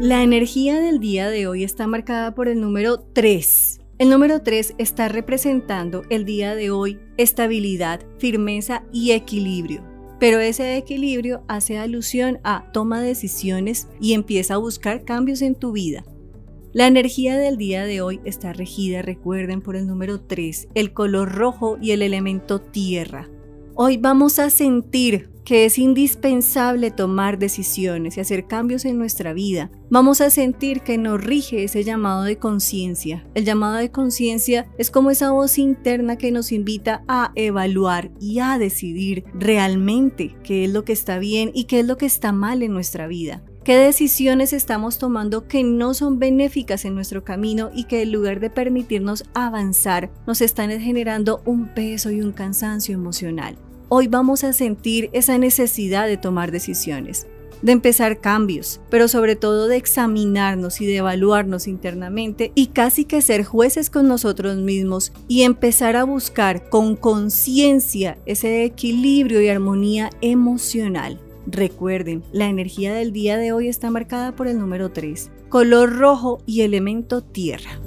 La energía del día de hoy está marcada por el número 3. El número 3 está representando el día de hoy estabilidad, firmeza y equilibrio. Pero ese equilibrio hace alusión a toma decisiones y empieza a buscar cambios en tu vida. La energía del día de hoy está regida, recuerden, por el número 3, el color rojo y el elemento tierra. Hoy vamos a sentir que es indispensable tomar decisiones y hacer cambios en nuestra vida. Vamos a sentir que nos rige ese llamado de conciencia. El llamado de conciencia es como esa voz interna que nos invita a evaluar y a decidir realmente qué es lo que está bien y qué es lo que está mal en nuestra vida. ¿Qué decisiones estamos tomando que no son benéficas en nuestro camino y que en lugar de permitirnos avanzar nos están generando un peso y un cansancio emocional? Hoy vamos a sentir esa necesidad de tomar decisiones, de empezar cambios, pero sobre todo de examinarnos y de evaluarnos internamente y casi que ser jueces con nosotros mismos y empezar a buscar con conciencia ese equilibrio y armonía emocional. Recuerden, la energía del día de hoy está marcada por el número 3, color rojo y elemento tierra.